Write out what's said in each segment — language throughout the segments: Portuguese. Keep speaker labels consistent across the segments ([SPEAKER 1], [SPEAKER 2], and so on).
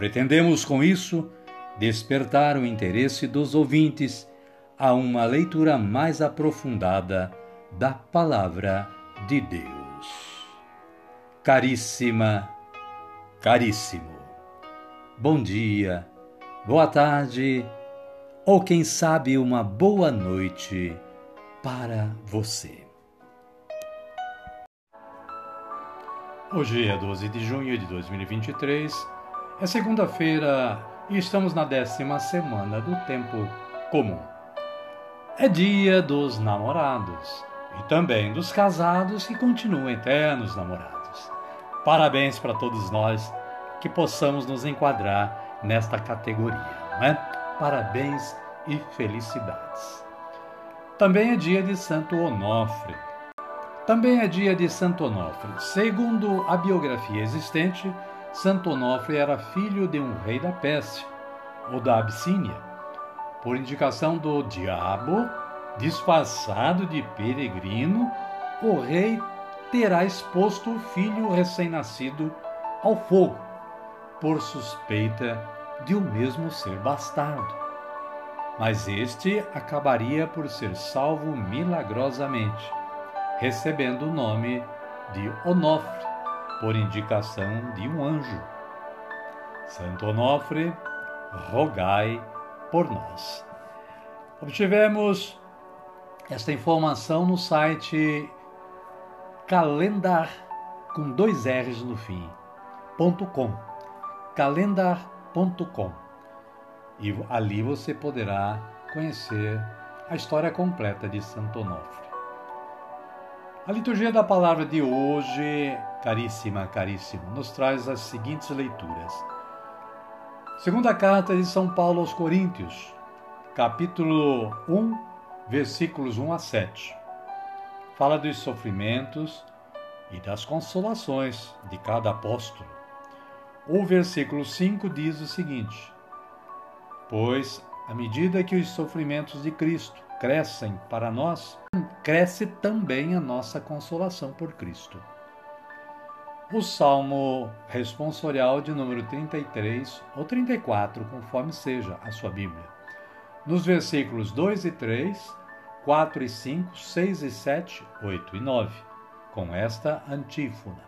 [SPEAKER 1] Pretendemos com isso despertar o interesse dos ouvintes a uma leitura mais aprofundada da Palavra de Deus. Caríssima, caríssimo, bom dia, boa tarde ou quem sabe uma boa noite para você. Hoje é 12 de junho de 2023, é segunda-feira e estamos na décima semana do tempo comum. É dia dos namorados e também dos casados que continuam eternos namorados. Parabéns para todos nós que possamos nos enquadrar nesta categoria, não é? Parabéns e felicidades. Também é dia de Santo Onofre também é dia de Santo Onofre. Segundo a biografia existente, Santo Onofre era filho de um rei da Pérsia, ou da Abissínia. Por indicação do diabo, disfarçado de peregrino, o rei terá exposto o filho recém-nascido ao fogo, por suspeita de o mesmo ser bastardo. Mas este acabaria por ser salvo milagrosamente recebendo o nome de Onofre, por indicação de um anjo. Santo Onofre, rogai por nós. Obtivemos esta informação no site calendar com dois R's no fim, ponto .com, calendar.com. E ali você poderá conhecer a história completa de Santo Onofre. A liturgia da palavra de hoje, caríssima, caríssimo, nos traz as seguintes leituras. Segunda carta de São Paulo aos Coríntios, capítulo 1, versículos 1 a 7. Fala dos sofrimentos e das consolações de cada apóstolo. O versículo 5 diz o seguinte: Pois, à medida que os sofrimentos de Cristo crescem para nós, cresce também a nossa consolação por Cristo. O Salmo responsorial de número 33 ou 34, conforme seja a sua Bíblia. Nos versículos 2 e 3, 4 e 5, 6 e 7, 8 e 9, com esta antífona: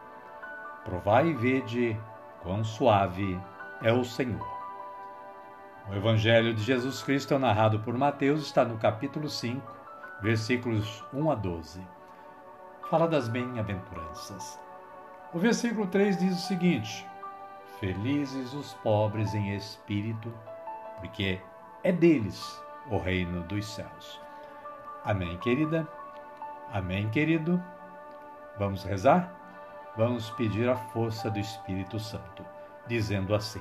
[SPEAKER 1] Provai e vede quão suave é o Senhor. O Evangelho de Jesus Cristo, narrado por Mateus, está no capítulo 5, versículos 1 a 12. Fala das bem-aventuranças. O versículo 3 diz o seguinte: Felizes os pobres em espírito, porque é deles o reino dos céus. Amém, querida? Amém, querido? Vamos rezar? Vamos pedir a força do Espírito Santo, dizendo assim: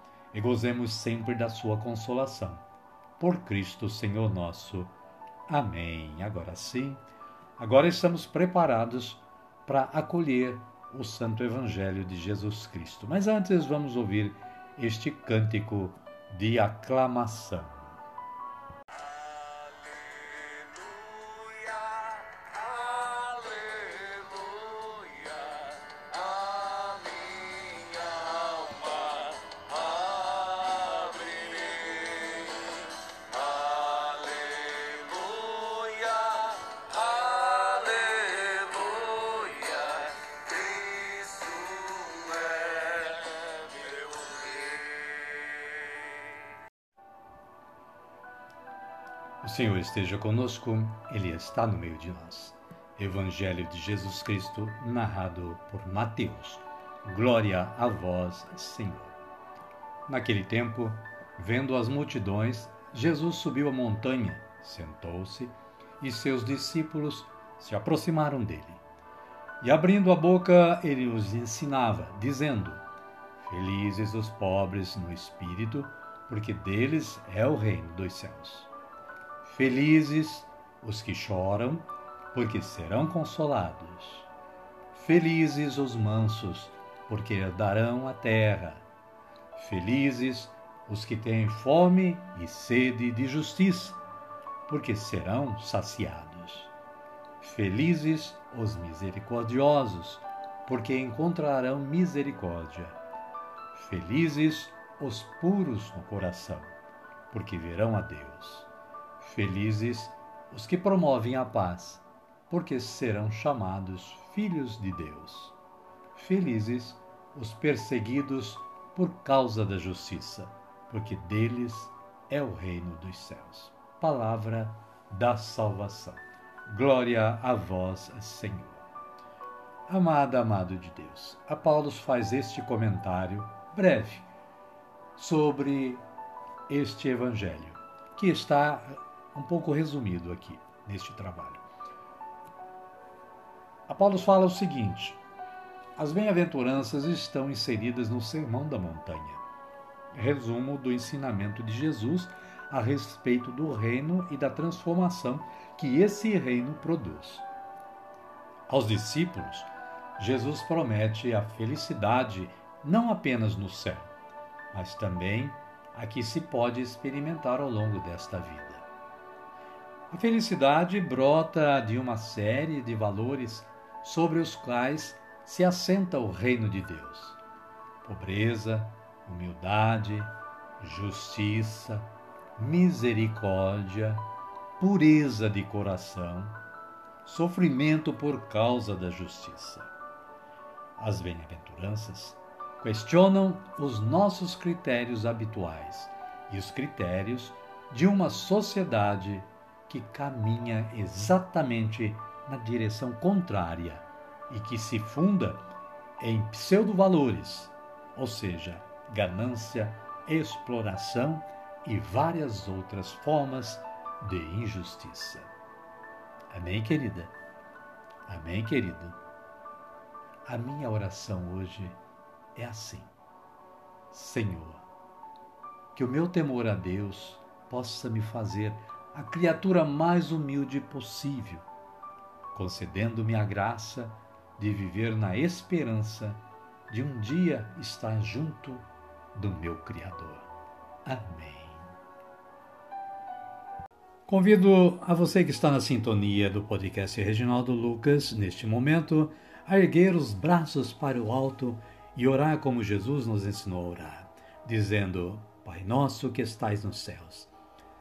[SPEAKER 1] e gozemos sempre da sua consolação. Por Cristo Senhor nosso. Amém. Agora sim, agora estamos preparados para acolher o Santo Evangelho de Jesus Cristo. Mas antes vamos ouvir este cântico de aclamação. Senhor esteja conosco, Ele está no meio de nós. Evangelho de Jesus Cristo, narrado por Mateus. Glória a vós, Senhor. Naquele tempo, vendo as multidões, Jesus subiu a montanha, sentou-se e seus discípulos se aproximaram dele. E abrindo a boca, ele os ensinava, dizendo: Felizes os pobres no espírito, porque deles é o reino dos céus. Felizes os que choram, porque serão consolados. Felizes os mansos, porque herdarão a terra. Felizes os que têm fome e sede de justiça, porque serão saciados. Felizes os misericordiosos, porque encontrarão misericórdia. Felizes os puros no coração, porque verão a Deus. Felizes os que promovem a paz, porque serão chamados filhos de Deus. Felizes os perseguidos por causa da justiça, porque deles é o reino dos céus. Palavra da salvação. Glória a vós, Senhor. Amada, amado de Deus, a Paulo faz este comentário breve sobre este evangelho, que está um pouco resumido aqui neste trabalho. Apolo fala o seguinte: as bem-aventuranças estão inseridas no Sermão da Montanha, resumo do ensinamento de Jesus a respeito do reino e da transformação que esse reino produz. Aos discípulos, Jesus promete a felicidade não apenas no céu, mas também a que se pode experimentar ao longo desta vida. A felicidade brota de uma série de valores sobre os quais se assenta o reino de Deus: pobreza, humildade, justiça, misericórdia, pureza de coração, sofrimento por causa da justiça. As bem-aventuranças questionam os nossos critérios habituais e os critérios de uma sociedade que caminha exatamente na direção contrária e que se funda em pseudo-valores, ou seja, ganância, exploração e várias outras formas de injustiça. Amém, querida? Amém, querido? A minha oração hoje é assim: Senhor, que o meu temor a Deus possa me fazer a criatura mais humilde possível, concedendo-me a graça de viver na esperança de um dia estar junto do meu Criador. Amém. Convido a você que está na sintonia do podcast Reginaldo Lucas, neste momento, a erguer os braços para o alto e orar como Jesus nos ensinou a orar, dizendo: Pai nosso que estais nos céus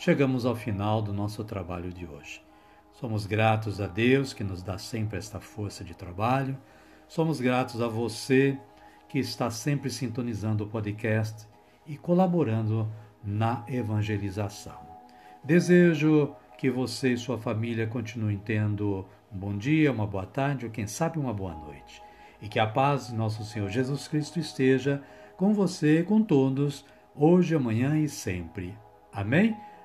[SPEAKER 1] chegamos ao final do nosso trabalho de hoje. Somos gratos a Deus que nos dá sempre esta força de trabalho. Somos gratos a você que está sempre sintonizando o podcast e colaborando na evangelização. Desejo que você e sua família continuem tendo um bom dia, uma boa tarde ou quem sabe uma boa noite. E que a paz de nosso Senhor Jesus Cristo esteja com você, com todos, hoje, amanhã e sempre. Amém?